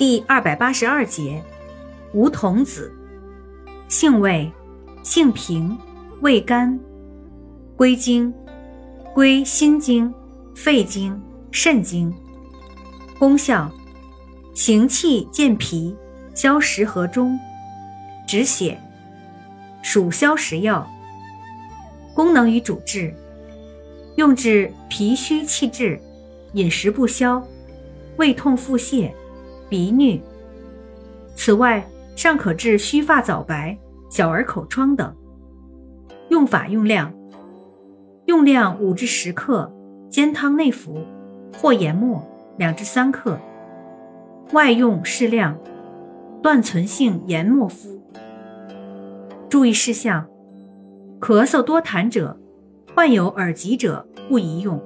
第二百八十二节，梧桐子，性味，性平，味甘，归经，归心经、肺经、肾经。功效，行气健脾，消食和中，止血，属消食药。功能与主治，用治脾虚气滞、饮食不消、胃痛腹泻。鼻衄。此外，尚可治须发早白、小儿口疮等。用法用量：用量五至十克，煎汤内服，或研末两至三克。外用适量，断存性研末敷。注意事项：咳嗽多痰者，患有耳疾者不宜用。